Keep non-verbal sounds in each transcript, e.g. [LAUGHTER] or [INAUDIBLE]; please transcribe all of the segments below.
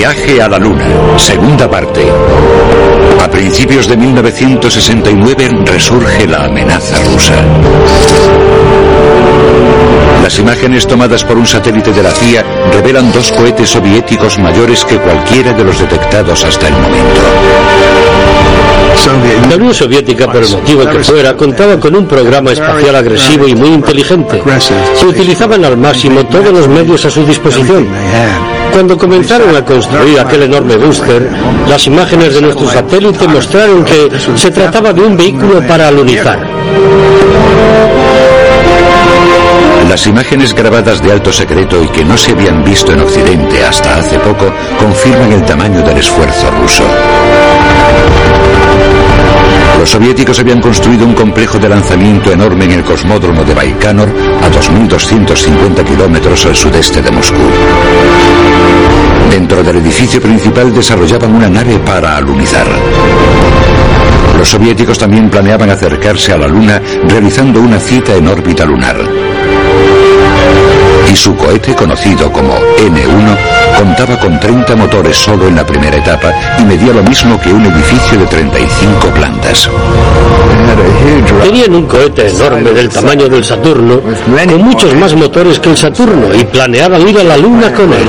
Viaje a la Luna, segunda parte. A principios de 1969 resurge la amenaza rusa. Las imágenes tomadas por un satélite de la CIA revelan dos cohetes soviéticos mayores que cualquiera de los detectados hasta el momento. La Unión Soviética, por el motivo que fuera, contaba con un programa espacial agresivo y muy inteligente. Se utilizaban al máximo todos los medios a su disposición. Cuando comenzaron a construir aquel enorme booster, las imágenes de nuestro satélite mostraron que se trataba de un vehículo para alunizar. Las imágenes grabadas de alto secreto y que no se habían visto en Occidente hasta hace poco confirman el tamaño del esfuerzo ruso. Los soviéticos habían construido un complejo de lanzamiento enorme en el cosmódromo de Baikonur a 2.250 kilómetros al sudeste de Moscú. Dentro del edificio principal desarrollaban una nave para alunizar. Los soviéticos también planeaban acercarse a la Luna realizando una cita en órbita lunar. Y su cohete, conocido como N-1, contaba con 30 motores solo en la primera etapa y medía lo mismo que un edificio de 35 plantas. Tenían un cohete enorme del tamaño del Saturno, con muchos más motores que el Saturno, y planeaban ir a la Luna con él.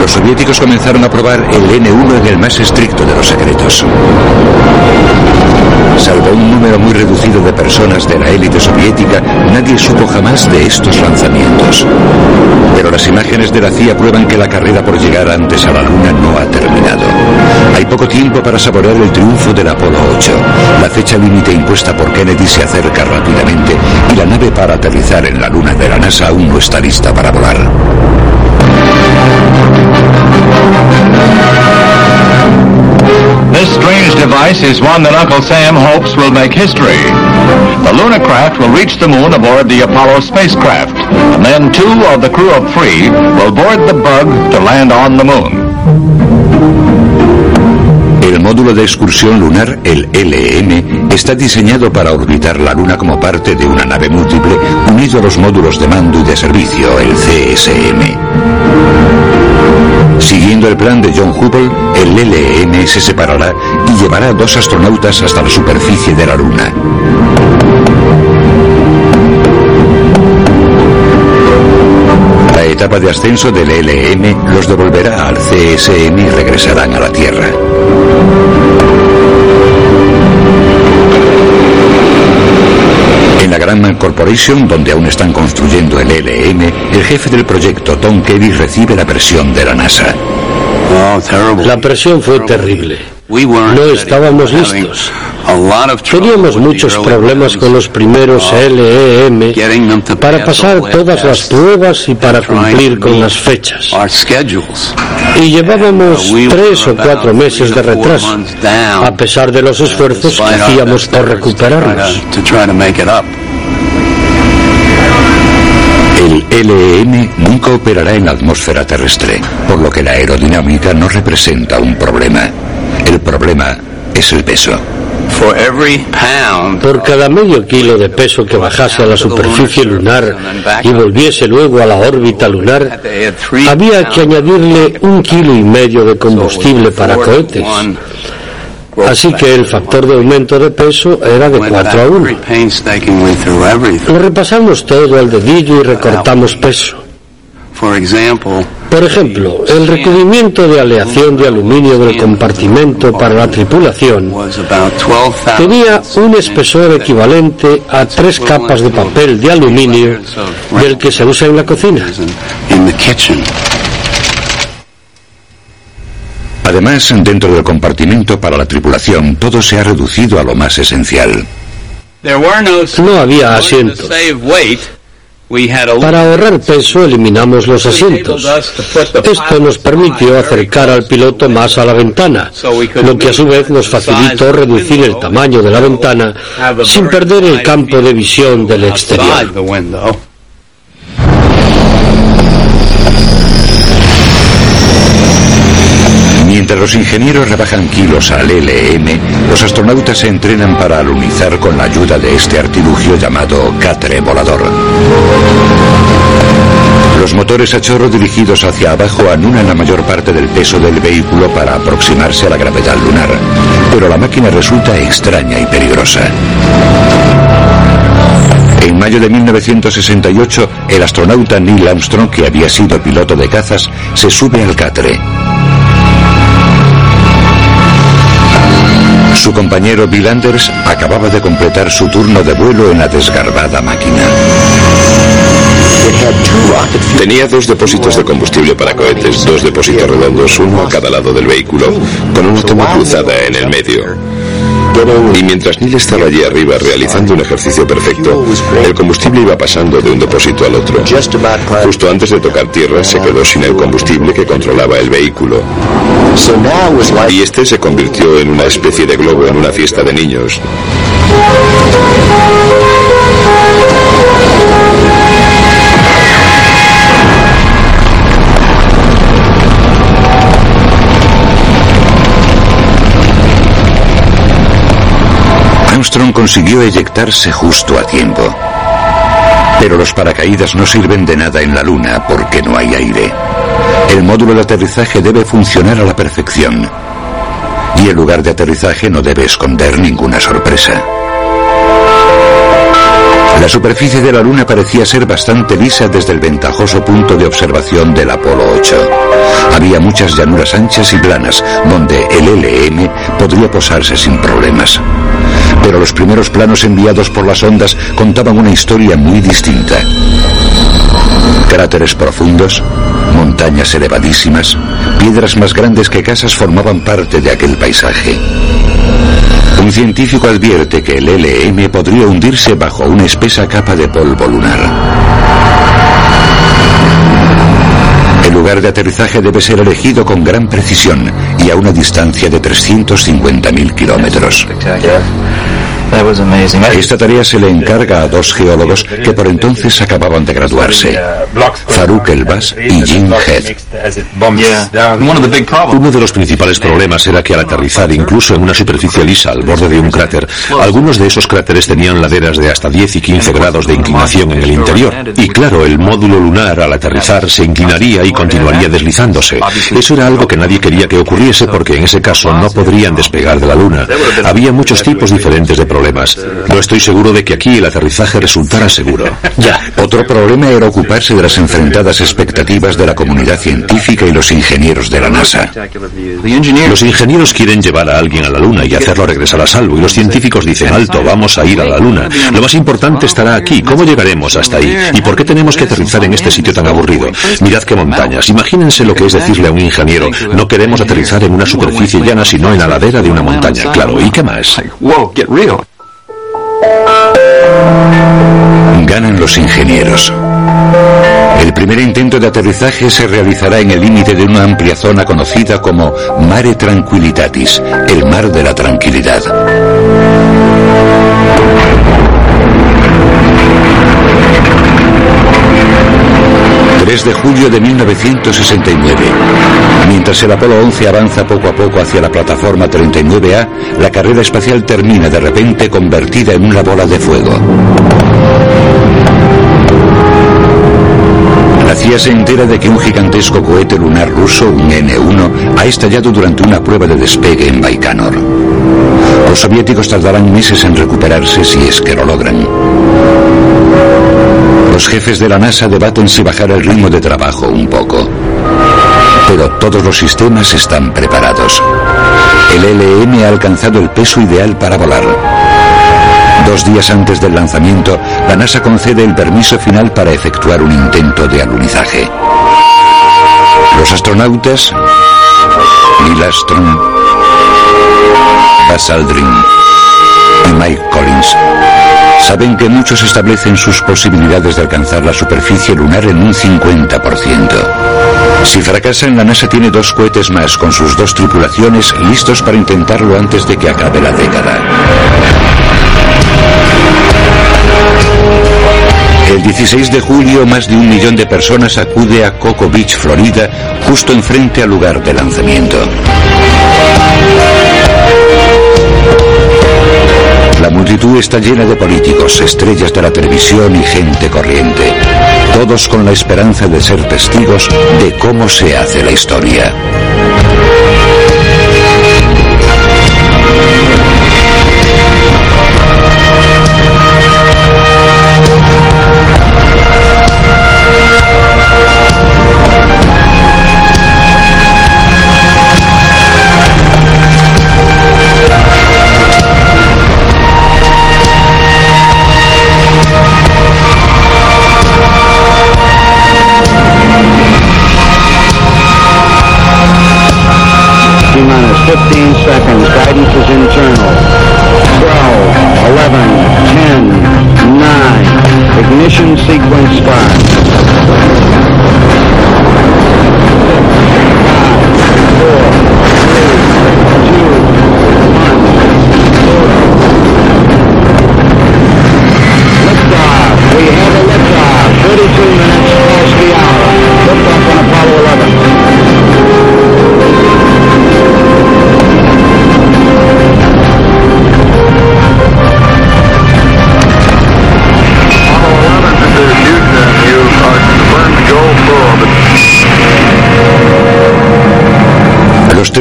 Los soviéticos comenzaron a probar el N-1 en el más estricto de los secretos. Salvo un número muy reducido de personas de la élite soviética, nadie supo jamás de estos lanzamientos. Pero las imágenes de la CIA prueban que la carrera por llegar antes a la Luna no ha terminado. Hay poco tiempo para saborear el triunfo del Apolo 8. La fecha límite impuesta por Kennedy se acerca rápidamente y la nave para aterrizar en la Luna de la NASA aún no está lista para volar. This strange device is one that Uncle Sam hopes will make history. The Luna craft will reach the moon aboard the Apollo spacecraft, and then two of the crew of three will board the bug to land on the moon. Módulo de excursión lunar, el LM, está diseñado para orbitar la Luna como parte de una nave múltiple unido a los módulos de mando y de servicio, el CSM. Siguiendo el plan de John Hubble, el LM se separará y llevará a dos astronautas hasta la superficie de la Luna. La etapa de ascenso del LM los devolverá al CSM y regresarán a la Tierra. En la Grandman Corporation, donde aún están construyendo el LM, el jefe del proyecto, Tom Kelly, recibe la presión de la NASA. La presión fue terrible. No estábamos listos. Teníamos muchos problemas con los primeros LEM para pasar todas las pruebas y para cumplir con las fechas. Y llevábamos tres o cuatro meses de retraso, a pesar de los esfuerzos que hacíamos por recuperarnos. El LEM nunca operará en la atmósfera terrestre, por lo que la aerodinámica no representa un problema. El problema es el peso. Por cada medio kilo de peso que bajase a la superficie lunar y volviese luego a la órbita lunar, había que añadirle un kilo y medio de combustible para cohetes. Así que el factor de aumento de peso era de 4 a 1. Lo repasamos todo al dedillo y recortamos peso. Por ejemplo, el recubrimiento de aleación de aluminio del compartimento para la tripulación tenía un espesor equivalente a tres capas de papel de aluminio del que se usa en la cocina. Además, dentro del compartimento para la tripulación, todo se ha reducido a lo más esencial. No había asientos. Para ahorrar peso eliminamos los asientos. Esto nos permitió acercar al piloto más a la ventana, lo que a su vez nos facilitó reducir el tamaño de la ventana sin perder el campo de visión del exterior. Mientras los ingenieros rebajan kilos al LM, los astronautas se entrenan para alunizar con la ayuda de este artilugio llamado catre volador. Los motores a chorro dirigidos hacia abajo anulan la mayor parte del peso del vehículo para aproximarse a la gravedad lunar, pero la máquina resulta extraña y peligrosa. En mayo de 1968, el astronauta Neil Armstrong, que había sido piloto de cazas, se sube al catre. Su compañero Bill Anders acababa de completar su turno de vuelo en la desgarbada máquina. Tenía dos depósitos de combustible para cohetes, dos depósitos redondos, uno a cada lado del vehículo, con una toma cruzada en el medio. Y mientras Neil estaba allí arriba realizando un ejercicio perfecto, el combustible iba pasando de un depósito al otro. Justo antes de tocar tierra se quedó sin el combustible que controlaba el vehículo. Y este se convirtió en una especie de globo en una fiesta de niños. Armstrong consiguió eyectarse justo a tiempo. Pero los paracaídas no sirven de nada en la Luna porque no hay aire. El módulo de aterrizaje debe funcionar a la perfección. Y el lugar de aterrizaje no debe esconder ninguna sorpresa. La superficie de la Luna parecía ser bastante lisa desde el ventajoso punto de observación del Apolo 8. Había muchas llanuras anchas y planas donde el LM podría posarse sin problemas pero los primeros planos enviados por las ondas contaban una historia muy distinta. Cráteres profundos, montañas elevadísimas, piedras más grandes que casas formaban parte de aquel paisaje. Un científico advierte que el LM podría hundirse bajo una espesa capa de polvo lunar. El lugar de aterrizaje debe ser elegido con gran precisión y a una distancia de 350.000 kilómetros. Esta tarea se le encarga a dos geólogos que por entonces acababan de graduarse, Farouk Elbas y Jim Head. Uno de los principales problemas era que al aterrizar incluso en una superficie lisa al borde de un cráter, algunos de esos cráteres tenían laderas de hasta 10 y 15 grados de inclinación en el interior. Y claro, el módulo lunar al aterrizar se inclinaría y continuaría deslizándose. Eso era algo que nadie quería que ocurriese porque en ese caso no podrían despegar de la Luna. Había muchos tipos diferentes de problemas problemas. No estoy seguro de que aquí el aterrizaje resultara seguro. [LAUGHS] Ya. Otro problema era ocuparse de las enfrentadas expectativas de la comunidad científica y los ingenieros de la NASA. Los ingenieros quieren llevar a alguien a la Luna y hacerlo regresar a salvo, y los científicos dicen, alto, vamos a ir a la Luna. Lo más importante estará aquí. ¿Cómo llegaremos hasta ahí? ¿Y por qué tenemos que aterrizar en este sitio tan aburrido? Mirad qué montañas. Imagínense lo que es decirle a un ingeniero, no queremos aterrizar en una superficie llana, sino en la ladera de una montaña. Claro, ¿y qué más? Ganan los ingenieros. El primer intento de aterrizaje se realizará en el límite de una amplia zona conocida como Mare Tranquilitatis, el mar de la tranquilidad. 3 de julio de 1969. Mientras el Apolo 11 avanza poco a poco hacia la plataforma 39A, la carrera espacial termina de repente convertida en una bola de fuego. La CIA se entera de que un gigantesco cohete lunar ruso, un N-1, ha estallado durante una prueba de despegue en Baikonur. Los soviéticos tardarán meses en recuperarse si es que lo logran. Los jefes de la NASA debaten si bajar el ritmo de trabajo un poco. Pero todos los sistemas están preparados. El LM ha alcanzado el peso ideal para volar. Dos días antes del lanzamiento, la NASA concede el permiso final para efectuar un intento de alunizaje. Los astronautas, Neil Armstrong, Buzz Aldrin y Mike Collins Saben que muchos establecen sus posibilidades de alcanzar la superficie lunar en un 50%. Si fracasan, la NASA tiene dos cohetes más con sus dos tripulaciones listos para intentarlo antes de que acabe la década. El 16 de julio, más de un millón de personas acude a Coco Beach, Florida, justo enfrente al lugar de lanzamiento. La multitud está llena de políticos, estrellas de la televisión y gente corriente, todos con la esperanza de ser testigos de cómo se hace la historia.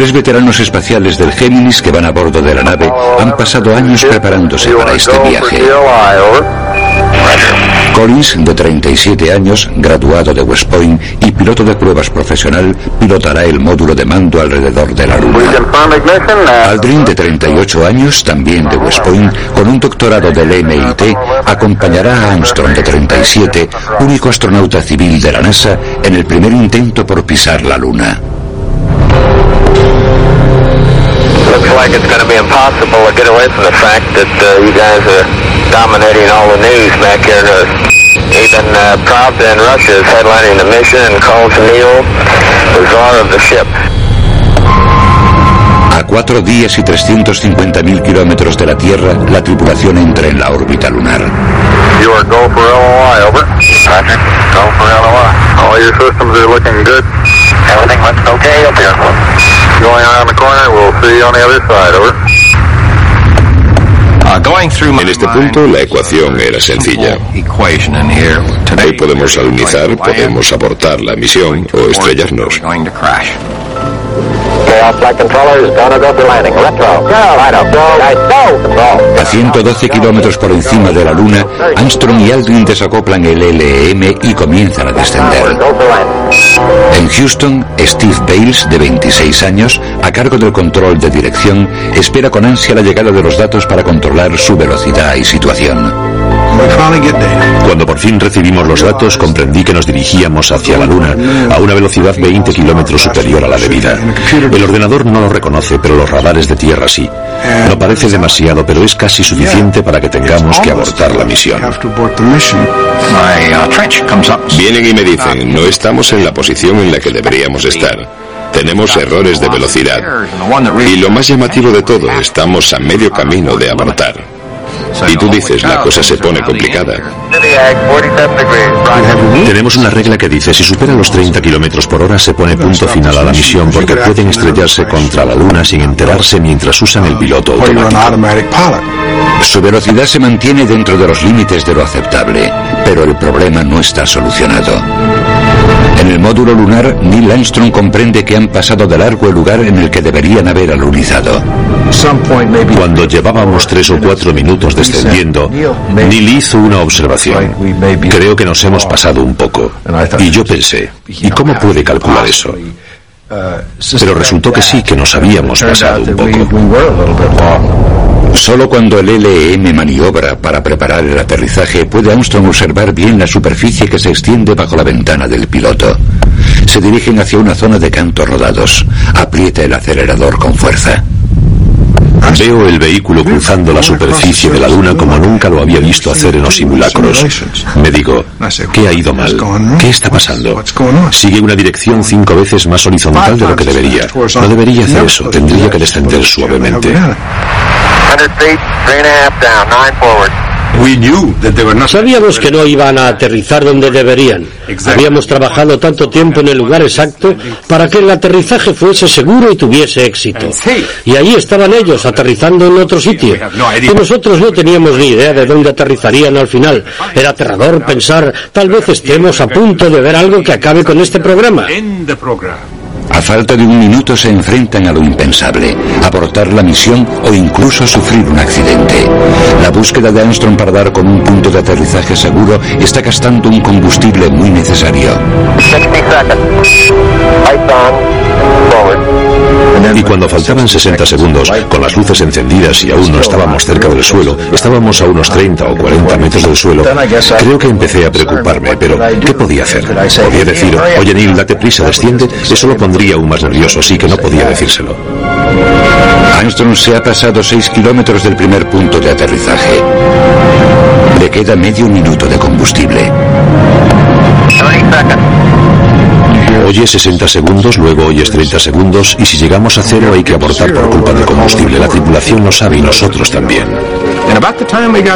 Tres veteranos espaciales del Géminis que van a bordo de la nave han pasado años preparándose para este viaje. Collins, de 37 años, graduado de West Point y piloto de pruebas profesional, pilotará el módulo de mando alrededor de la Luna. Aldrin, de 38 años, también de West Point, con un doctorado del MIT, acompañará a Armstrong, de 37, único astronauta civil de la NASA, en el primer intento por pisar la Luna. Like it's going to be impossible to get away from the fact that uh, you guys are dominating all the news back here. To, even uh, Pravda in Russia is headlining the mission and calls Neil the czar of the ship. A cuatro días y 350.000 kilómetros de la Tierra, la tripulación entra en la órbita lunar. You are go for LOI, over. Roger, go for LOI. All your systems are looking good. Everything looks okay up here. Going around the corner, we'll see you on the other side, over. Uh, en este punto la ecuación era sencilla. Hoy podemos alunizar, podemos abortar la misión o estrellarnos. A 112 kilómetros por encima de la Luna, Armstrong y Aldrin desacoplan el LEM y comienzan a descender. En Houston, Steve Bales, de 26 años, a cargo del control de dirección, espera con ansia la llegada de los datos para controlar su velocidad y situación. Cuando por fin recibimos los datos, comprendí que nos dirigíamos hacia la Luna a una velocidad 20 kilómetros superior a la debida. El ordenador no lo reconoce, pero los radares de tierra sí. No parece demasiado, pero es casi suficiente para que tengamos que abortar la misión. Vienen y me dicen, no estamos en la posición en la que deberíamos estar. Tenemos errores de velocidad. Y lo más llamativo de todo, estamos a medio camino de abortar. Y tú dices, la cosa se pone complicada. Tenemos una regla que dice, si supera los 30 kilómetros por hora se pone punto final a la misión porque pueden estrellarse contra la luna sin enterarse mientras usan el piloto automático. Su velocidad se mantiene dentro de los límites de lo aceptable, pero el problema no está solucionado. En el módulo lunar, Neil Armstrong comprende que han pasado de largo el lugar en el que deberían haber alunizado. Cuando llevábamos tres o cuatro minutos descendiendo, Neil hizo una observación. Creo que nos hemos pasado un poco. Y yo pensé, ¿y cómo puede calcular eso? Pero resultó que sí, que nos habíamos pasado un poco. Solo cuando el LEM maniobra para preparar el aterrizaje puede Armstrong observar bien la superficie que se extiende bajo la ventana del piloto. Se dirigen hacia una zona de cantos rodados. Aprieta el acelerador con fuerza. Veo el vehículo cruzando la superficie de la Luna como nunca lo había visto hacer en los simulacros. Me digo, ¿qué ha ido mal? ¿Qué está pasando? Sigue una dirección cinco veces más horizontal de lo que debería. No debería hacer eso, tendría que descender suavemente. Sabíamos que no iban a aterrizar donde deberían. Habíamos trabajado tanto tiempo en el lugar exacto para que el aterrizaje fuese seguro y tuviese éxito. Y ahí estaban ellos, aterrizando en otro sitio. Y nosotros no teníamos ni idea de dónde aterrizarían al final. Era aterrador pensar, tal vez estemos a punto de ver algo que acabe con este programa. A falta de un minuto se enfrentan a lo impensable, abortar la misión o incluso sufrir un accidente. La búsqueda de Armstrong para dar con un punto de aterrizaje seguro está gastando un combustible muy necesario. Y cuando faltaban 60 segundos, con las luces encendidas y aún no estábamos cerca del suelo, estábamos a unos 30 o 40 metros del suelo, creo que empecé a preocuparme, pero ¿qué podía hacer? Podía decir, oye Neil, date prisa, desciende, eso lo pondría aún más nervioso, sí que no podía decírselo. Armstrong se ha pasado 6 kilómetros del primer punto de aterrizaje. Le queda medio minuto de combustible. Oyes 60 segundos, luego oyes 30 segundos y si llegamos a cero hay que abortar por culpa del combustible. La tripulación lo sabe y nosotros también.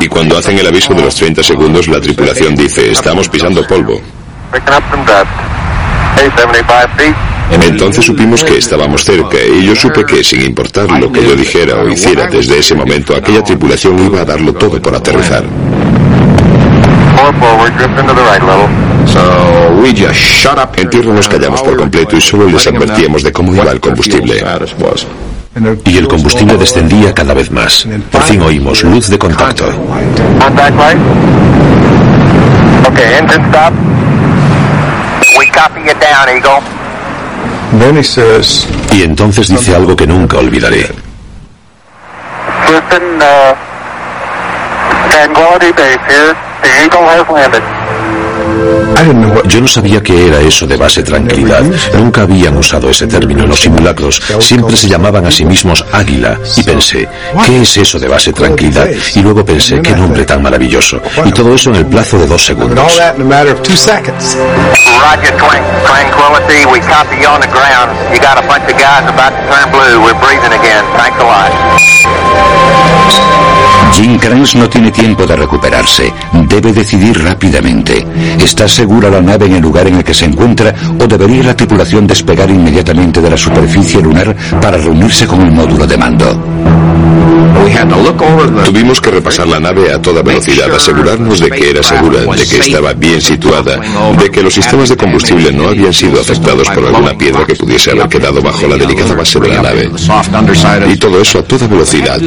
Y cuando hacen el aviso de los 30 segundos, la tripulación dice, estamos pisando polvo. Entonces supimos que estábamos cerca y yo supe que sin importar lo que yo dijera o hiciera desde ese momento, aquella tripulación iba a darlo todo por aterrizar. En tierra nos callamos por completo y solo les advertíamos de cómo iba el combustible. Y el combustible descendía cada vez más. Por fin oímos luz de contacto. Y entonces dice algo que nunca olvidaré. Yo no sabía qué era eso de base tranquilidad. Nunca habían usado ese término en los simulacros. Siempre se llamaban a sí mismos águila. Y pensé, ¿qué es eso de base tranquilidad? Y luego pensé, qué nombre tan maravilloso. Y todo eso en el plazo de dos segundos. Jim Kranz no tiene tiempo de recuperarse. Debe decidir rápidamente. ¿Está segura la nave en el lugar en el que se encuentra o debería la tripulación despegar inmediatamente de la superficie lunar para reunirse con el módulo de mando? Tuvimos que repasar la nave a toda velocidad, asegurarnos de que era segura, de que estaba bien situada, de que los sistemas de combustible no habían sido afectados por alguna piedra que pudiese haber quedado bajo la delicada base de la nave. Y todo eso a toda velocidad.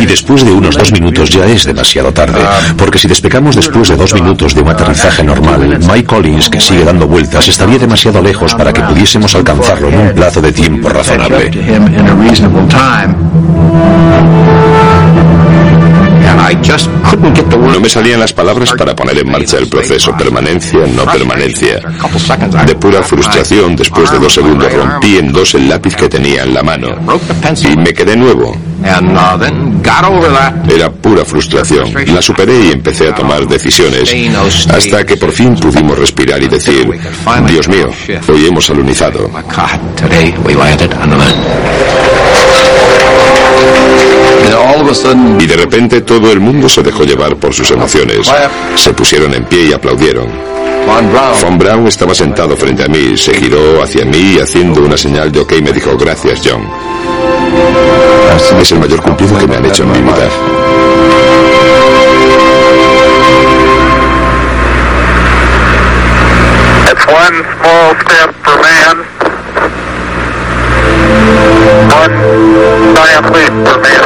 Y después de unos dos minutos ya es demasiado tarde, porque si despegamos después de dos minutos de un aterrizaje normal, Mike Collins, que sigue dando vueltas, estaría demasiado lejos para que pudiésemos alcanzarlo en un plazo de tiempo razonable. No me salían las palabras para poner en marcha el proceso permanencia, no permanencia. De pura frustración, después de dos segundos rompí en dos el lápiz que tenía en la mano y me quedé nuevo. Era pura frustración. La superé y empecé a tomar decisiones hasta que por fin pudimos respirar y decir, Dios mío, hoy hemos alunizado. Y de repente todo el mundo se dejó llevar por sus emociones. Se pusieron en pie y aplaudieron. Von Braun estaba sentado frente a mí, se giró hacia mí y haciendo una señal de ok me dijo gracias John. Es el mayor cumplido que me han hecho en mi vida. one small step for man, one giant leap for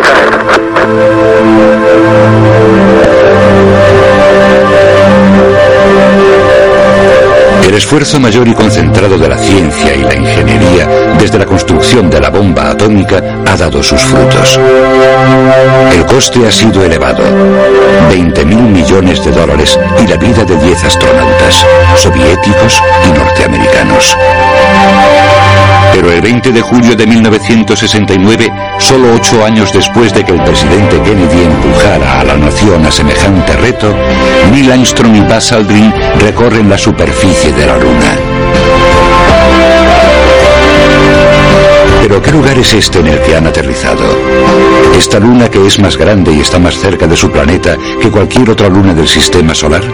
El esfuerzo mayor y concentrado de la ciencia y la ingeniería desde la construcción de la bomba atómica ha dado sus frutos. El coste ha sido elevado, 20 mil millones de dólares y la vida de 10 astronautas, soviéticos y norteamericanos. Pero el 20 de julio de 1969, solo ocho años después de que el presidente Kennedy empujara a la nación a semejante reto, Neil Armstrong y Buzz Aldrin recorren la superficie de la Luna. Pero ¿qué lugar es este en el que han aterrizado? ¿Esta luna que es más grande y está más cerca de su planeta que cualquier otra luna del sistema solar?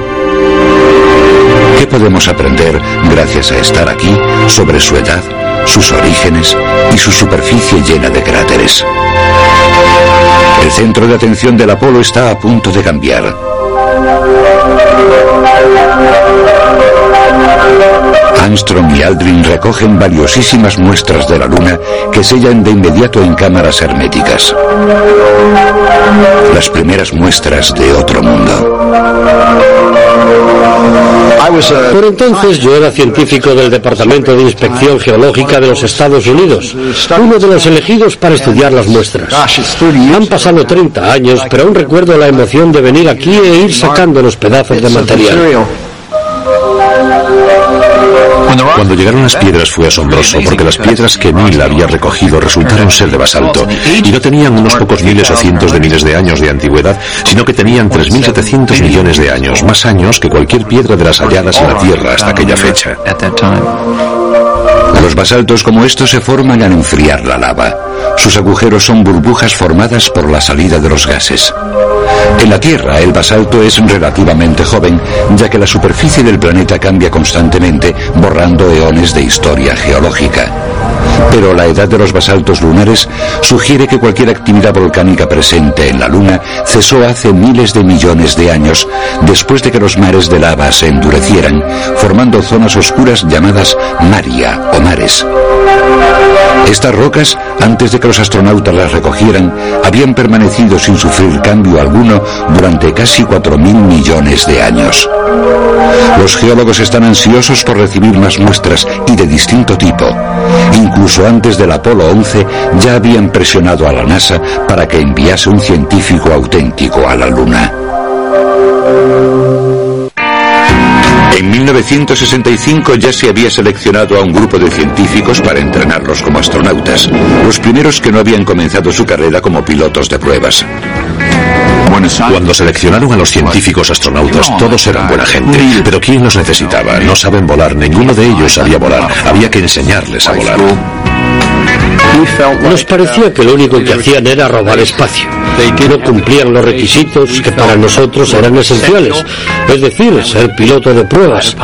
¿Qué podemos aprender gracias a estar aquí sobre su edad, sus orígenes y su superficie llena de cráteres? El centro de atención del Apolo está a punto de cambiar. Armstrong y Aldrin recogen valiosísimas muestras de la Luna que sellan de inmediato en cámaras herméticas. Las primeras muestras de otro mundo. Por entonces yo era científico del Departamento de Inspección Geológica de los Estados Unidos, uno de los elegidos para estudiar las muestras. Han pasado 30 años, pero aún recuerdo la emoción de venir aquí e ir sacando los pedazos de material. Cuando llegaron las piedras fue asombroso, porque las piedras que Neil había recogido resultaron ser de basalto, y no tenían unos pocos miles o cientos de miles de años de antigüedad, sino que tenían 3.700 millones de años, más años que cualquier piedra de las halladas en la Tierra hasta aquella fecha. Los basaltos como estos se forman al enfriar la lava. Sus agujeros son burbujas formadas por la salida de los gases. En la Tierra el basalto es relativamente joven, ya que la superficie del planeta cambia constantemente, borrando eones de historia geológica. Pero la edad de los basaltos lunares sugiere que cualquier actividad volcánica presente en la Luna cesó hace miles de millones de años, después de que los mares de lava se endurecieran, formando zonas oscuras llamadas maria o mares. Estas rocas, antes de que los astronautas las recogieran, habían permanecido sin sufrir cambio alguno durante casi 4.000 millones de años. Los geólogos están ansiosos por recibir más muestras y de distinto tipo. Incluso antes del Apolo 11 ya habían presionado a la NASA para que enviase un científico auténtico a la Luna. En 1965 ya se había seleccionado a un grupo de científicos para entrenarlos como astronautas, los primeros que no habían comenzado su carrera como pilotos de pruebas. Cuando seleccionaron a los científicos astronautas, todos eran buena gente. Pero ¿quién los necesitaba? No saben volar, ninguno de ellos sabía volar. Había que enseñarles a volar. Nos parecía que lo único que hacían era robar espacio, no cumplían los requisitos que para nosotros eran esenciales, es decir, ser piloto de pruebas,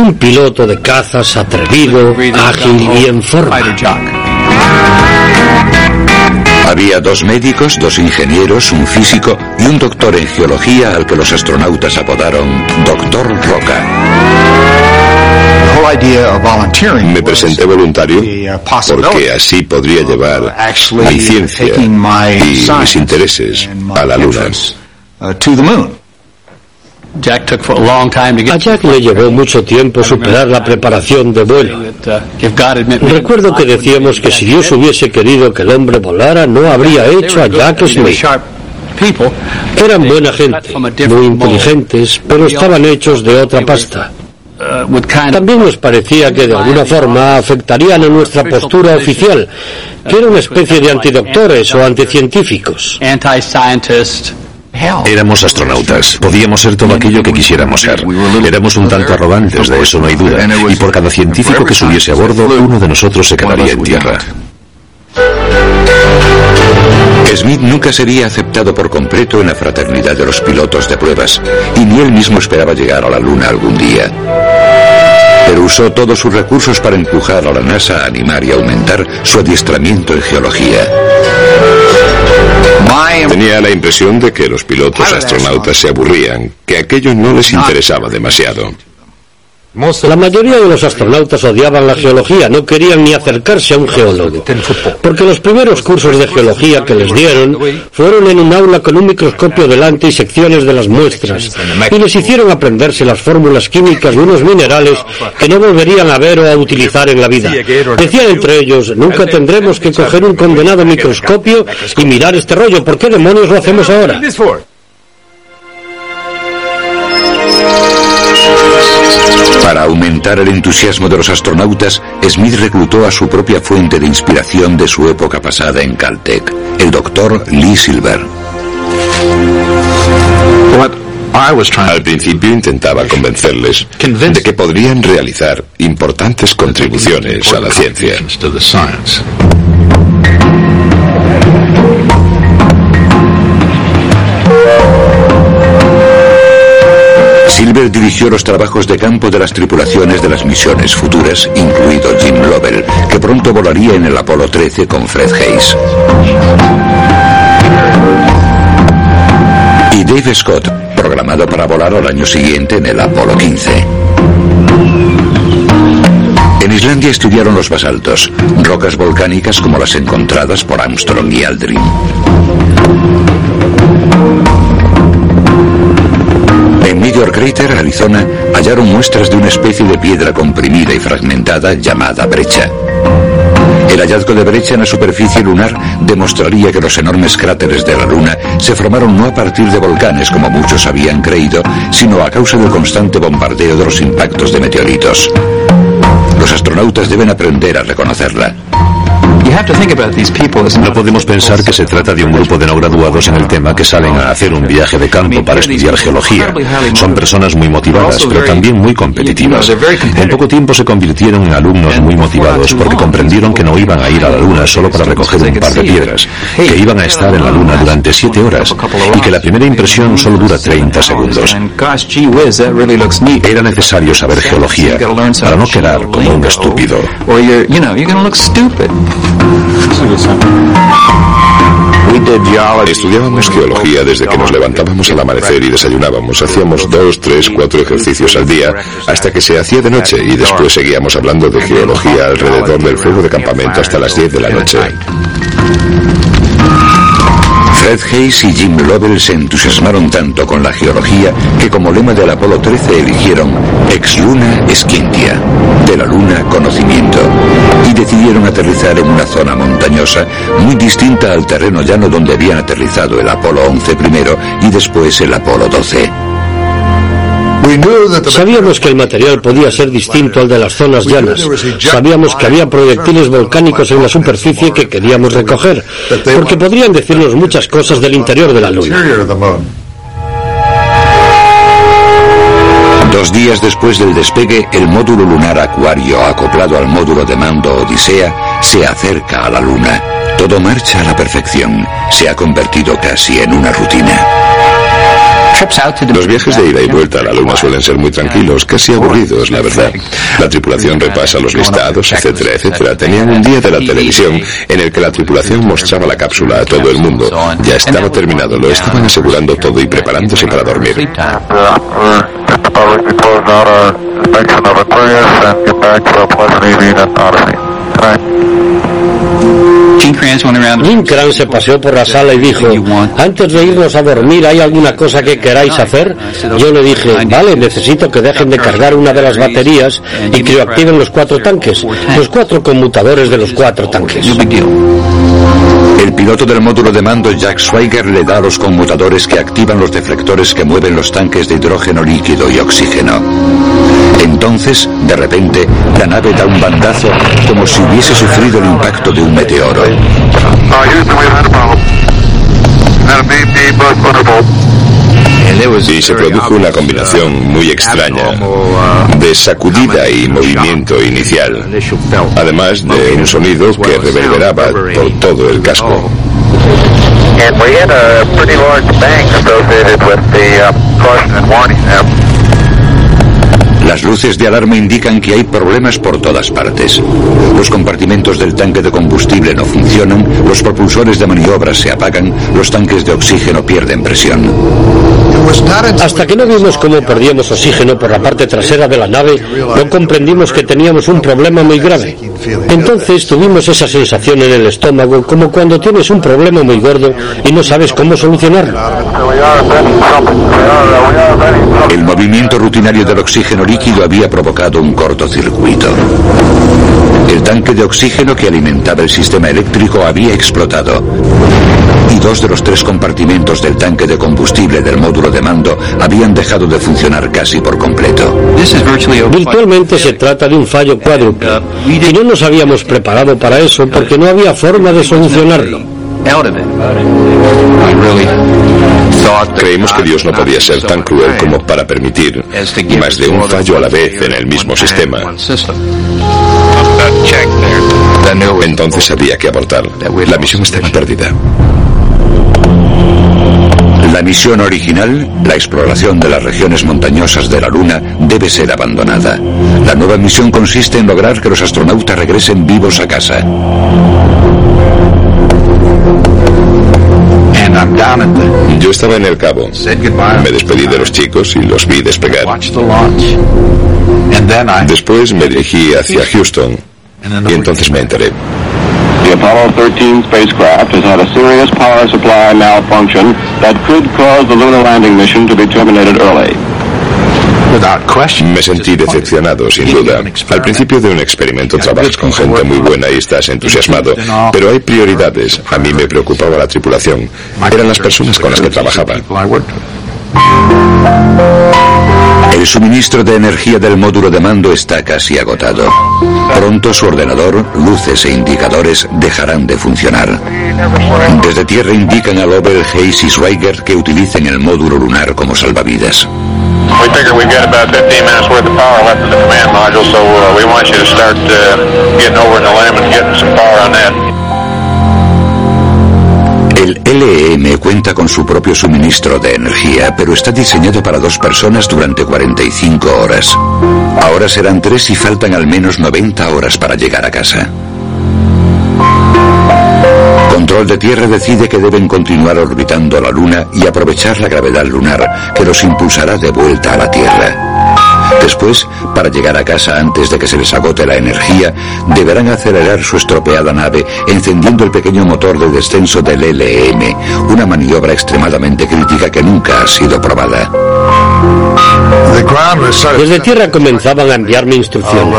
un piloto de cazas atrevido, ágil y en forma. Había dos médicos, dos ingenieros, un físico y un doctor en geología al que los astronautas apodaron Doctor Roca. Me presenté voluntario porque así podría llevar mi ciencia y mis intereses a la luna. A Jack le llevó mucho tiempo superar la preparación de vuelo. Recuerdo que decíamos que si Dios hubiese querido que el hombre volara, no habría hecho a Jack Smith. Eran buena gente, muy inteligentes, pero estaban hechos de otra pasta. También nos parecía que de alguna forma afectarían a nuestra postura oficial, que era una especie de antidoctores o anticientíficos. Éramos astronautas, podíamos ser todo aquello que quisiéramos ser. Éramos un tanto arrogantes, de eso no hay duda, y por cada científico que subiese a bordo, uno de nosotros se quedaría en tierra. Smith nunca sería aceptado por completo en la fraternidad de los pilotos de pruebas, y ni él mismo esperaba llegar a la Luna algún día. Pero usó todos sus recursos para empujar a la NASA a animar y aumentar su adiestramiento en geología. Tenía la impresión de que los pilotos astronautas se aburrían, que aquello no les interesaba demasiado. La mayoría de los astronautas odiaban la geología, no querían ni acercarse a un geólogo. Porque los primeros cursos de geología que les dieron fueron en un aula con un microscopio delante y secciones de las muestras. Y les hicieron aprenderse las fórmulas químicas de unos minerales que no volverían a ver o a utilizar en la vida. Decían entre ellos, nunca tendremos que coger un condenado microscopio y mirar este rollo. ¿Por qué demonios lo hacemos ahora? Para aumentar el entusiasmo de los astronautas, Smith reclutó a su propia fuente de inspiración de su época pasada en Caltech, el doctor Lee Silver. Al principio intentaba convencerles de que podrían realizar importantes contribuciones a la ciencia. Silver dirigió los trabajos de campo de las tripulaciones de las misiones futuras, incluido Jim Lovell, que pronto volaría en el Apolo 13 con Fred Hayes. Y Dave Scott, programado para volar al año siguiente en el Apolo 15. En Islandia estudiaron los basaltos, rocas volcánicas como las encontradas por Armstrong y Aldrin. Meteor Crater, Arizona, hallaron muestras de una especie de piedra comprimida y fragmentada llamada brecha. El hallazgo de brecha en la superficie lunar demostraría que los enormes cráteres de la Luna se formaron no a partir de volcanes como muchos habían creído, sino a causa del constante bombardeo de los impactos de meteoritos. Los astronautas deben aprender a reconocerla. No podemos pensar que se trata de un grupo de no graduados en el tema que salen a hacer un viaje de campo para estudiar geología. Son personas muy motivadas, pero también muy competitivas. En poco tiempo se convirtieron en alumnos muy motivados porque comprendieron que no iban a ir a la Luna solo para recoger un par de piedras, que iban a estar en la Luna durante siete horas y que la primera impresión solo dura 30 segundos. Era necesario saber geología para no quedar como un estúpido. Estudiábamos geología desde que nos levantábamos al amanecer y desayunábamos. Hacíamos dos, tres, cuatro ejercicios al día hasta que se hacía de noche y después seguíamos hablando de geología alrededor del fuego de campamento hasta las 10 de la noche. Fred Hayes y Jim Lovell se entusiasmaron tanto con la geología que como lema del Apolo 13 eligieron Ex Luna Esquintia, de la Luna conocimiento, y decidieron aterrizar en una zona montañosa muy distinta al terreno llano donde habían aterrizado el Apolo 11 primero y después el Apolo 12. Sabíamos que el material podía ser distinto al de las zonas llanas. Sabíamos que había proyectiles volcánicos en la superficie que queríamos recoger, porque podrían decirnos muchas cosas del interior de la Luna. Dos días después del despegue, el módulo lunar Acuario, acoplado al módulo de mando Odisea, se acerca a la Luna. Todo marcha a la perfección. Se ha convertido casi en una rutina. Los viajes de ida y vuelta a la Luna suelen ser muy tranquilos, casi aburridos, la verdad. La tripulación repasa los listados, etcétera, etcétera. Tenían un día de la televisión en el que la tripulación mostraba la cápsula a todo el mundo. Ya estaba terminado, lo estaban asegurando todo y preparándose para dormir. Jim Kran se paseó por la sala y dijo, antes de irnos a dormir, ¿hay alguna cosa que queráis hacer? Yo le dije, vale, necesito que dejen de cargar una de las baterías y que activen los cuatro tanques, los cuatro conmutadores de los cuatro tanques. El piloto del módulo de mando Jack Schweiger le da a los conmutadores que activan los deflectores que mueven los tanques de hidrógeno líquido y oxígeno. Entonces, de repente, la nave da un bandazo como si hubiese sufrido el impacto de un meteoro. Y se produjo una combinación muy extraña de sacudida y movimiento inicial, además de un sonido que reverberaba por todo el casco. Las luces de alarma indican que hay problemas por todas partes. Los compartimentos del tanque de combustible no funcionan, los propulsores de maniobra se apagan, los tanques de oxígeno pierden presión. Hasta que no vimos cómo perdíamos oxígeno por la parte trasera de la nave, no comprendimos que teníamos un problema muy grave. Entonces tuvimos esa sensación en el estómago como cuando tienes un problema muy gordo y no sabes cómo solucionarlo. El movimiento rutinario del oxígeno líquido había provocado un cortocircuito. El tanque de oxígeno que alimentaba el sistema eléctrico había explotado y dos de los tres compartimentos del tanque de combustible del módulo de mando habían dejado de funcionar casi por completo. Virtualmente se trata de un fallo cuádruple y no nos habíamos preparado para eso porque no había forma de solucionarlo. Creímos que Dios no podía ser tan cruel como para permitir más de un fallo a la vez en el mismo sistema. Entonces había que abortar. La misión estaba perdida. La misión original, la exploración de las regiones montañosas de la Luna, debe ser abandonada. La nueva misión consiste en lograr que los astronautas regresen vivos a casa. Yo estaba en el cabo. Me despedí de los chicos y los vi despegar. Después me dirigí hacia Houston y entonces me enteré. The Apollo 13 spacecraft has had a serious power supply malfunction that could cause the lunar landing mission to be terminated early. Me sentí decepcionado, sin duda. Al principio de un experimento trabajas con gente muy buena y estás entusiasmado, pero hay prioridades. A mí me preocupaba la tripulación. Eran las personas con las que trabajaba. El suministro de energía del módulo de mando está casi agotado. Pronto su ordenador, luces e indicadores dejarán de funcionar. Desde tierra indican a Lovell, Hayes y Schweiger que utilicen el módulo lunar como salvavidas. We figure we've got about 15 minutes worth of power left in the command module, so uh, we want you to start uh, getting over in the limb and getting some power on that. El LEM cuenta con su propio suministro de energía, pero está diseñado para dos personas durante 45 horas. Ahora serán tres y faltan al menos 90 horas para llegar a casa. Control de Tierra decide que deben continuar orbitando la Luna y aprovechar la gravedad lunar que los impulsará de vuelta a la Tierra. Después, para llegar a casa antes de que se les agote la energía, deberán acelerar su estropeada nave encendiendo el pequeño motor de descenso del LEM, una maniobra extremadamente crítica que nunca ha sido probada. Desde tierra comenzaban a enviarme instrucciones.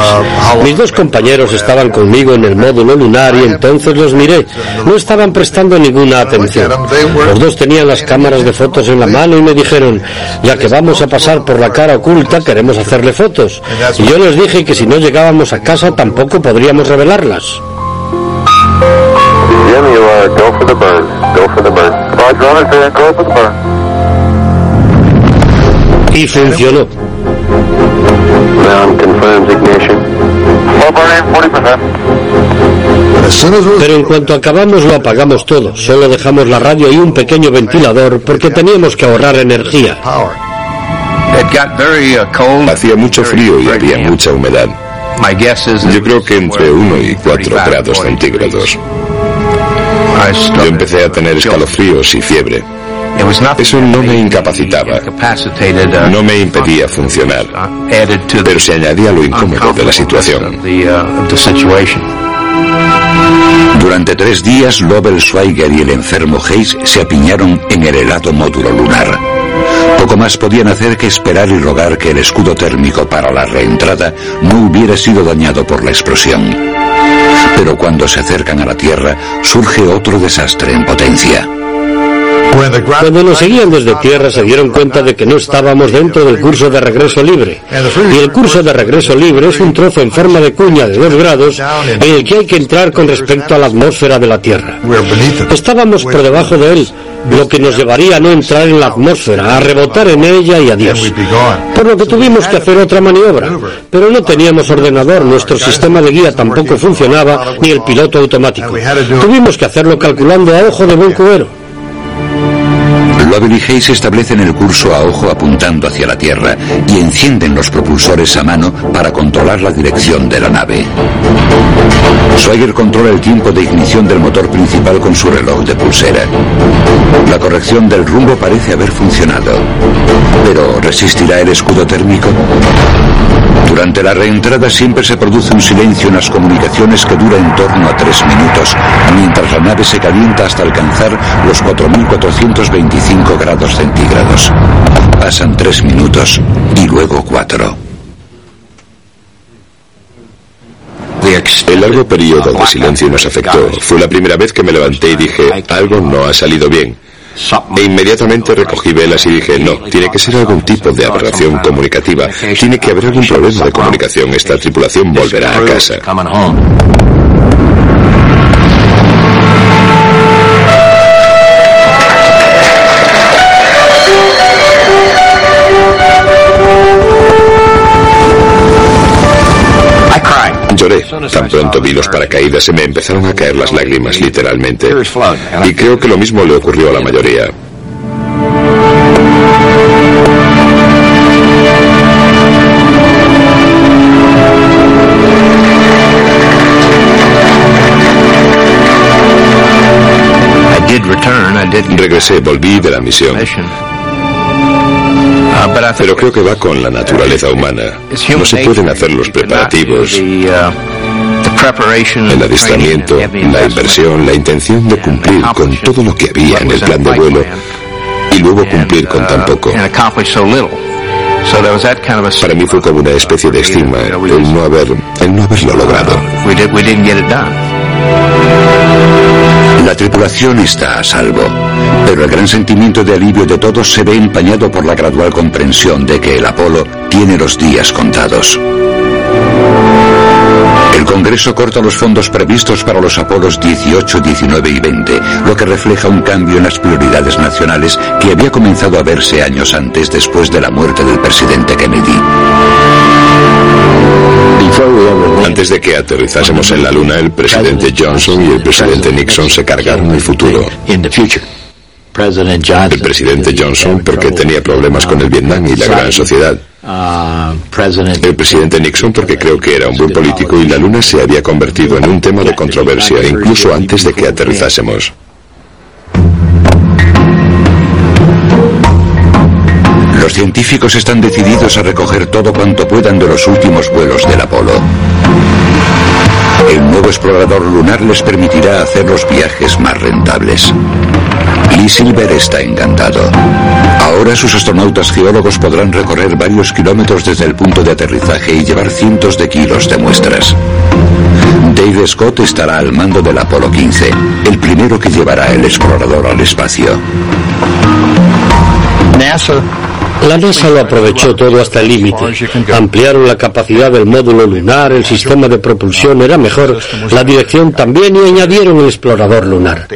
Mis dos compañeros estaban conmigo en el módulo lunar y entonces los miré. No estaban prestando ninguna atención. Los dos tenían las cámaras de fotos en la mano y me dijeron, ya que vamos a pasar por la cara oculta, queremos hacerle fotos. Y yo les dije que si no llegábamos a casa tampoco podríamos revelarlas. Y funcionó. Pero en cuanto acabamos lo apagamos todo, solo dejamos la radio y un pequeño ventilador porque teníamos que ahorrar energía. Hacía mucho frío y había mucha humedad. Yo creo que entre 1 y 4 grados centígrados. Yo empecé a tener escalofríos y fiebre. Eso no me incapacitaba, no me impedía funcionar, pero se añadía lo incómodo de la situación. Durante tres días, Lovell Schweiger y el enfermo Hayes se apiñaron en el helado módulo lunar. Poco más podían hacer que esperar y rogar que el escudo térmico para la reentrada no hubiera sido dañado por la explosión. Pero cuando se acercan a la Tierra, surge otro desastre en potencia. Cuando nos seguían desde tierra se dieron cuenta de que no estábamos dentro del curso de regreso libre. Y el curso de regreso libre es un trozo en forma de cuña de dos grados en el que hay que entrar con respecto a la atmósfera de la Tierra. Estábamos por debajo de él, lo que nos llevaría a no entrar en la atmósfera, a rebotar en ella y adiós. Por lo que tuvimos que hacer otra maniobra, pero no teníamos ordenador, nuestro sistema de guía tampoco funcionaba, ni el piloto automático. Tuvimos que hacerlo calculando a ojo de buen cubero. Lovell y Hayes establecen el curso a ojo apuntando hacia la Tierra y encienden los propulsores a mano para controlar la dirección de la nave. Swagger controla el tiempo de ignición del motor principal con su reloj de pulsera. La corrección del rumbo parece haber funcionado. Pero ¿resistirá el escudo térmico? Durante la reentrada siempre se produce un silencio en las comunicaciones que dura en torno a tres minutos, mientras la nave se calienta hasta alcanzar los 4.425 grados centígrados. Pasan tres minutos y luego cuatro. El largo periodo de silencio nos afectó. Fue la primera vez que me levanté y dije, algo no ha salido bien. E inmediatamente recogí velas y dije, no, tiene que ser algún tipo de aberración comunicativa. Tiene que haber algún problema de comunicación. Esta tripulación volverá a casa. Tan pronto vi los paracaídas se me empezaron a caer las lágrimas, literalmente. Y creo que lo mismo le ocurrió a la mayoría. Regresé, volví de la misión. Pero creo que va con la naturaleza humana. No se pueden hacer los preparativos, el adiestramiento, la inversión, la intención de cumplir con todo lo que había en el plan de vuelo y luego cumplir con tan poco. Para mí fue como una especie de estigma el no, haber, el no haberlo logrado. La tripulación está a salvo, pero el gran sentimiento de alivio de todos se ve empañado por la gradual comprensión de que el Apolo tiene los días contados. El Congreso corta los fondos previstos para los Apolos 18, 19 y 20, lo que refleja un cambio en las prioridades nacionales que había comenzado a verse años antes después de la muerte del presidente Kennedy. Antes de que aterrizásemos en la Luna, el presidente Johnson y el presidente Nixon se cargaron el futuro. El presidente Johnson porque tenía problemas con el Vietnam y la gran sociedad. El presidente Nixon porque creo que era un buen político y la Luna se había convertido en un tema de controversia incluso antes de que aterrizásemos. Los científicos están decididos a recoger todo cuanto puedan de los últimos vuelos del Apolo. El nuevo explorador lunar les permitirá hacer los viajes más rentables. Lee Silver está encantado. Ahora sus astronautas geólogos podrán recorrer varios kilómetros desde el punto de aterrizaje y llevar cientos de kilos de muestras. Dave Scott estará al mando del Apolo 15, el primero que llevará el explorador al espacio. NASA la NASA lo aprovechó todo hasta el límite. Ampliaron la capacidad del módulo lunar, el sistema de propulsión era mejor, la dirección también y añadieron el explorador lunar.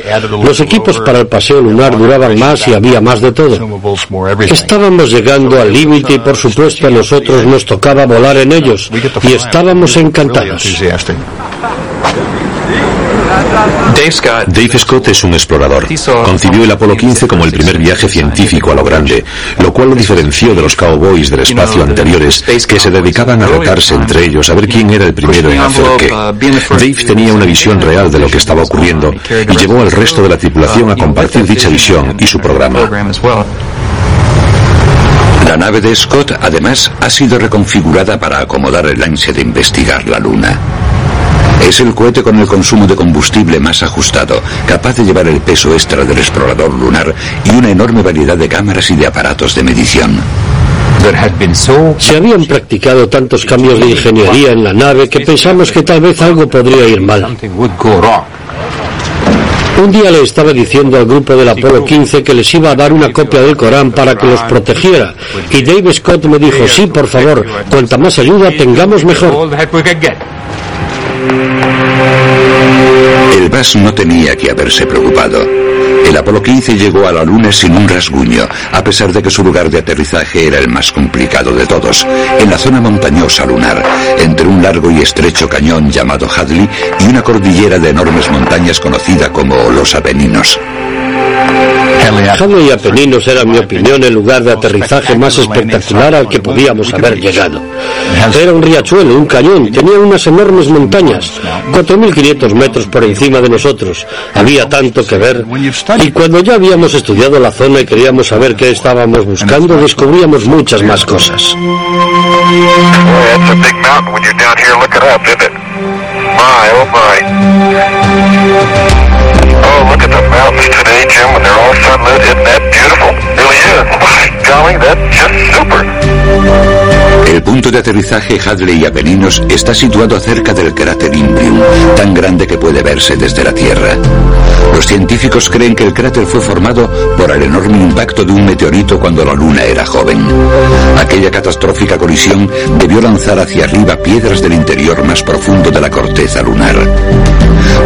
Los equipos para el paseo lunar duraban más y había más de todo. Estábamos llegando al límite y por supuesto a nosotros nos tocaba volar en ellos y estábamos encantados. Dave Scott es un explorador. Concibió el Apolo 15 como el primer viaje científico a lo grande, lo cual lo diferenció de los cowboys del espacio anteriores que se dedicaban a retarse entre ellos a ver quién era el primero en hacer qué. Dave tenía una visión real de lo que estaba ocurriendo y llevó al resto de la tripulación a compartir dicha visión y su programa. La nave de Scott, además, ha sido reconfigurada para acomodar el ansia de investigar la Luna. Es el cohete con el consumo de combustible más ajustado, capaz de llevar el peso extra del explorador lunar y una enorme variedad de cámaras y de aparatos de medición. Se habían practicado tantos cambios de ingeniería en la nave que pensamos que tal vez algo podría ir mal. Un día le estaba diciendo al grupo del Apolo 15 que les iba a dar una copia del Corán para que los protegiera. Y Dave Scott me dijo, sí, por favor, cuanta más ayuda tengamos mejor. El VAS no tenía que haberse preocupado. El Apolo 15 llegó a la Luna sin un rasguño, a pesar de que su lugar de aterrizaje era el más complicado de todos, en la zona montañosa lunar, entre un largo y estrecho cañón llamado Hadley y una cordillera de enormes montañas conocida como los Apeninos. Hadley y Apeninos era, en mi opinión, el lugar de aterrizaje más espectacular al que podíamos haber llegado. Era un riachuelo, un cañón, tenía unas enormes montañas, 4.500 metros por encima de nosotros. Había tanto que ver. Y cuando ya habíamos estudiado la zona y queríamos saber qué estábamos buscando, descubríamos muchas más cosas. El punto de aterrizaje Hadley y Apeninos está situado cerca del cráter Imbrium, tan grande que puede verse desde la Tierra. Los científicos creen que el cráter fue formado por el enorme impacto de un meteorito cuando la Luna era joven. Aquella catastrófica colisión debió lanzar hacia arriba piedras del interior más profundo de la corteza lunar.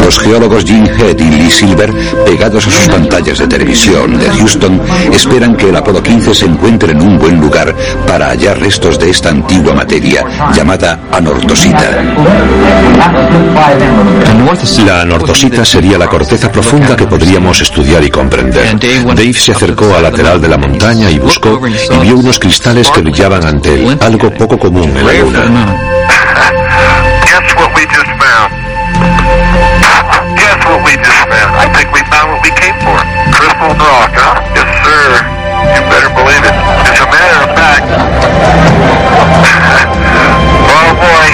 Los geólogos Jim Head y Lee Silver, pegados a sus pantallas de televisión de Houston, esperan que el Apolo 15 se encuentre en un buen lugar para hallar restos de esta antigua materia llamada anortosita. La anortosita sería la corteza profunda que podríamos estudiar y comprender. Dave se acercó al lateral de la montaña y buscó y vio unos cristales que brillaban ante él, algo poco común en la luna. I think we found what we came for. Crystal rock, huh? Yes, sir. You better believe it. It's a matter of fact. [LAUGHS] oh boy.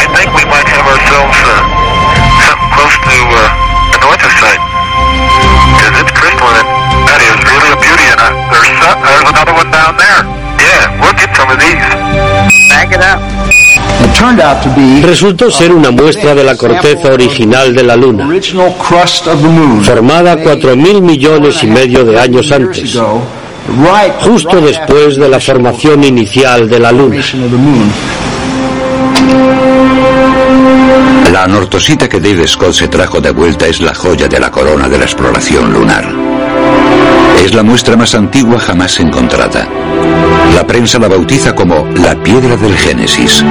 I think we might have ourselves uh, something close to uh, an orthosite. Because it's crystalline. That is really a beauty. And uh, there's, some, there's another one down there. Yeah, we'll get some of these. Back it up. Resultó ser una muestra de la corteza original de la Luna, formada cuatro mil millones y medio de años antes, justo después de la formación inicial de la Luna. La anortosita que Dave Scott se trajo de vuelta es la joya de la corona de la exploración lunar. Es la muestra más antigua jamás encontrada. La prensa la bautiza como la piedra del Génesis.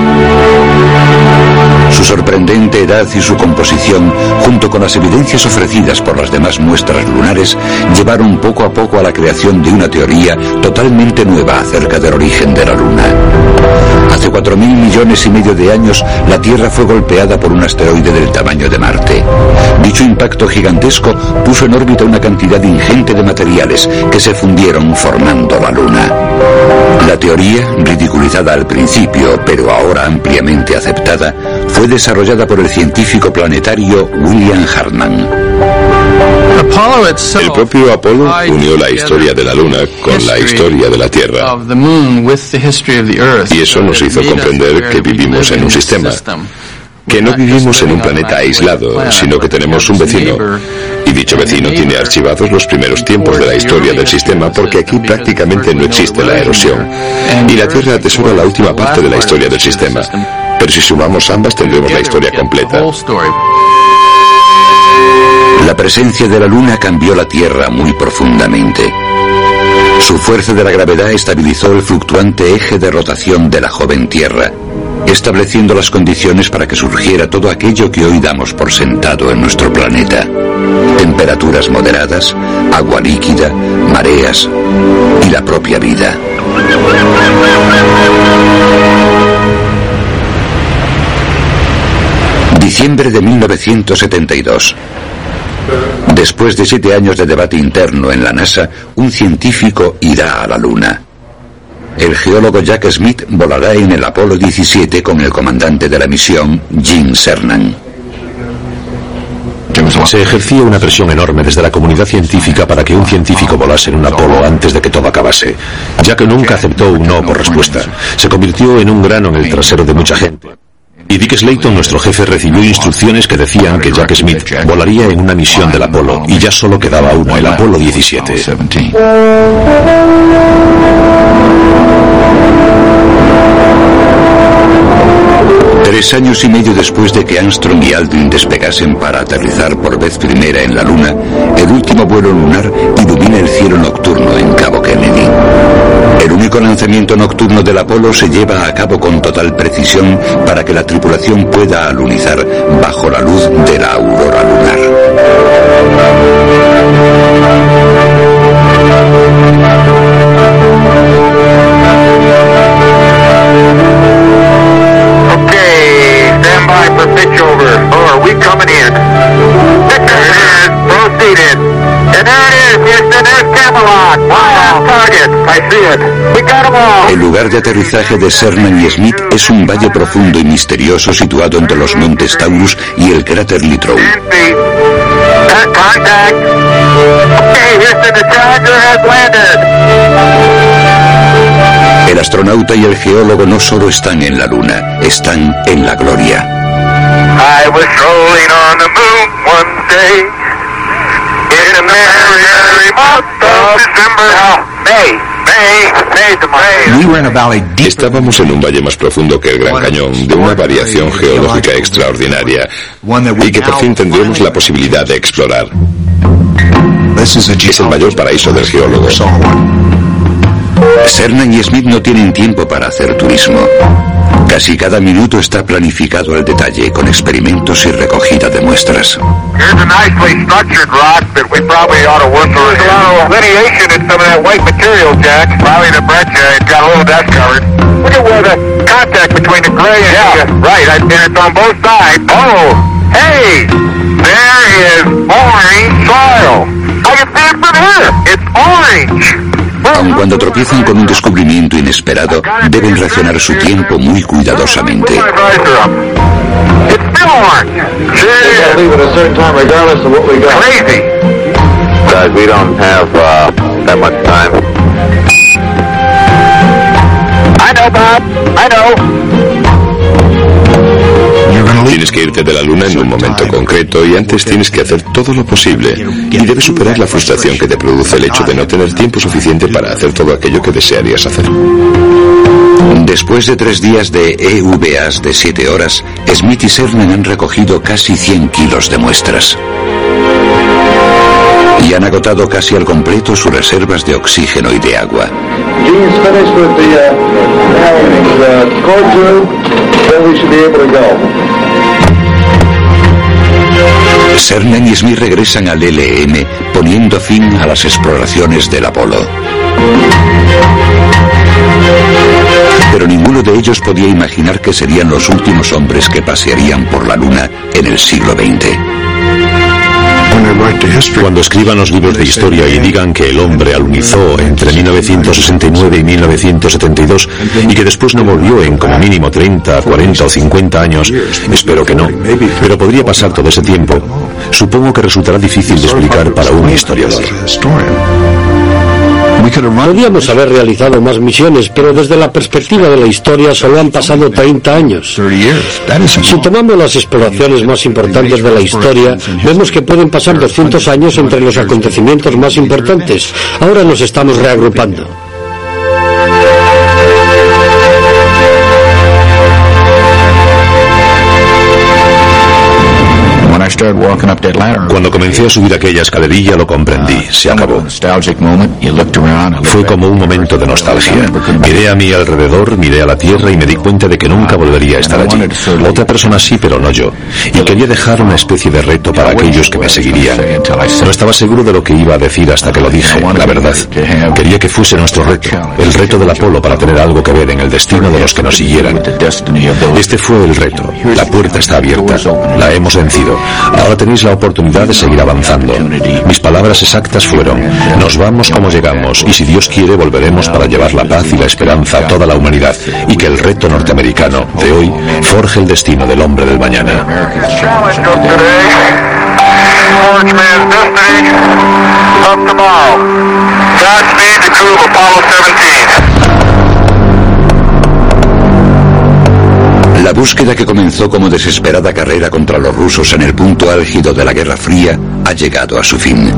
Su sorprendente edad y su composición, junto con las evidencias ofrecidas por las demás muestras lunares, llevaron poco a poco a la creación de una teoría totalmente nueva acerca del origen de la Luna. Hace cuatro mil millones y medio de años, la Tierra fue golpeada por un asteroide del tamaño de Marte. Dicho impacto gigantesco puso en órbita una cantidad ingente de materiales que se fundieron formando la Luna. La teoría, ridiculizada al principio, pero ahora ampliamente aceptada, fue desarrollada por el científico planetario William Hartman. El propio Apolo unió la historia de la Luna con la historia de la Tierra. Y eso nos hizo comprender que vivimos en un sistema, que no vivimos en un planeta aislado, sino que tenemos un vecino. Y dicho vecino tiene archivados los primeros tiempos de la historia del sistema porque aquí prácticamente no existe la erosión. Y la Tierra atesora la última parte de la historia del sistema. Pero si sumamos ambas tendremos la historia completa. La presencia de la Luna cambió la Tierra muy profundamente. Su fuerza de la gravedad estabilizó el fluctuante eje de rotación de la joven Tierra, estableciendo las condiciones para que surgiera todo aquello que hoy damos por sentado en nuestro planeta. Temperaturas moderadas, agua líquida, mareas y la propia vida. Diciembre de 1972. Después de siete años de debate interno en la NASA, un científico irá a la Luna. El geólogo Jack Smith volará en el Apolo 17 con el comandante de la misión, Jim Cernan. Se ejercía una presión enorme desde la comunidad científica para que un científico volase en un Apolo antes de que todo acabase. Jack nunca aceptó un no por respuesta. Se convirtió en un grano en el trasero de mucha gente. Y Dick Slayton, nuestro jefe, recibió instrucciones que decían que Jack Smith volaría en una misión del Apolo y ya solo quedaba una, el Apolo 17. Tres años y medio después de que Armstrong y Aldrin despegasen para aterrizar por vez primera en la Luna, el último vuelo lunar ilumina el cielo nocturno en Cabo Kennedy. El único lanzamiento nocturno del Apolo se lleva a cabo con total precisión para que la tripulación pueda alunizar bajo la luz de la aurora lunar. Lugar de aterrizaje de Cernan y Smith es un valle profundo y misterioso situado entre los montes Taurus y el cráter Littrow. El astronauta y el geólogo no solo están en la luna, están en la gloria. Estábamos en un valle más profundo que el Gran Cañón, de una variación geológica extraordinaria, y que por fin tendremos la posibilidad de explorar. Es el mayor paraíso del geólogo. Cernan y Smith no tienen tiempo para hacer turismo. Casi cada minuto está planificado al detalle con experimentos y recogida de muestras. Here's a nicely structured rock that we probably ought to work on. There's a lot of lineation in some of that white material, Jack. Probably the breccia. It's got a little dust covered. Look at where the contact between the gray and yeah, the, right. And it's on both sides. Oh, hey, there is orange soil. I can see it from here. It's orange. Aun cuando tropiezan con un descubrimiento inesperado, deben reaccionar su tiempo muy cuidadosamente. I know, Bob. I know. Tienes que irte de la luna en un momento concreto y antes tienes que hacer todo lo posible. Y debes superar la frustración que te produce el hecho de no tener tiempo suficiente para hacer todo aquello que desearías hacer. Después de tres días de EVAs de siete horas, Smith y Cernan han recogido casi 100 kilos de muestras. Y han agotado casi al completo sus reservas de oxígeno y de agua. Cernan y Smith regresan al LM poniendo fin a las exploraciones del Apolo. Pero ninguno de ellos podía imaginar que serían los últimos hombres que pasearían por la Luna en el siglo XX. Cuando escriban los libros de historia y digan que el hombre alunizó entre 1969 y 1972 y que después no volvió en como mínimo 30, 40 o 50 años, espero que no, pero podría pasar todo ese tiempo, supongo que resultará difícil de explicar para un historiador. Podríamos haber realizado más misiones, pero desde la perspectiva de la historia solo han pasado 30 años. Si tomamos las exploraciones más importantes de la historia, vemos que pueden pasar 200 años entre los acontecimientos más importantes. Ahora nos estamos reagrupando. Cuando comencé a subir aquella escalerilla lo comprendí, se acabó. Fue como un momento de nostalgia. Miré a mi alrededor, miré a la tierra y me di cuenta de que nunca volvería a estar allí. Otra persona sí, pero no yo. Y quería dejar una especie de reto para aquellos que me seguirían. No estaba seguro de lo que iba a decir hasta que lo dije, la verdad. Quería que fuese nuestro reto, el reto del Apolo para tener algo que ver en el destino de los que nos siguieran. Este fue el reto. La puerta está abierta. La hemos vencido. Ahora tenéis la oportunidad de seguir avanzando. Mis palabras exactas fueron, nos vamos como llegamos y si Dios quiere volveremos para llevar la paz y la esperanza a toda la humanidad y que el reto norteamericano de hoy forje el destino del hombre del mañana. La búsqueda que comenzó como desesperada carrera contra los rusos en el punto álgido de la Guerra Fría ha llegado a su fin.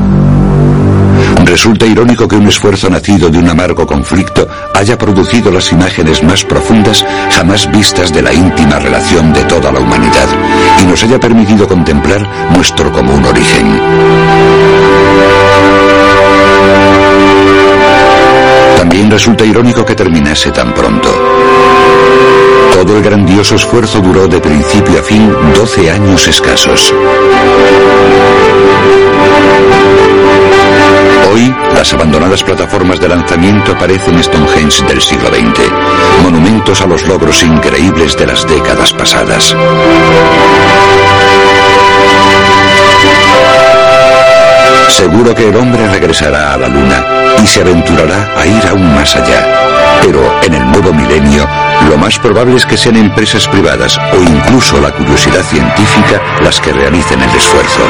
Resulta irónico que un esfuerzo nacido de un amargo conflicto haya producido las imágenes más profundas jamás vistas de la íntima relación de toda la humanidad y nos haya permitido contemplar nuestro común origen. También resulta irónico que terminase tan pronto. Todo el grandioso esfuerzo duró de principio a fin 12 años escasos. Hoy, las abandonadas plataformas de lanzamiento parecen Stonehenge del siglo XX, monumentos a los logros increíbles de las décadas pasadas. Seguro que el hombre regresará a la luna y se aventurará a ir aún más allá. Pero en el nuevo milenio, lo más probable es que sean empresas privadas o incluso la curiosidad científica las que realicen el esfuerzo.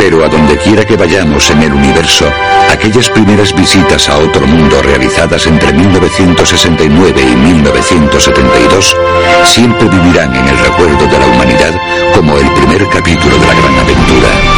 Pero a donde quiera que vayamos en el universo, Aquellas primeras visitas a otro mundo realizadas entre 1969 y 1972 siempre vivirán en el recuerdo de la humanidad como el primer capítulo de la gran aventura.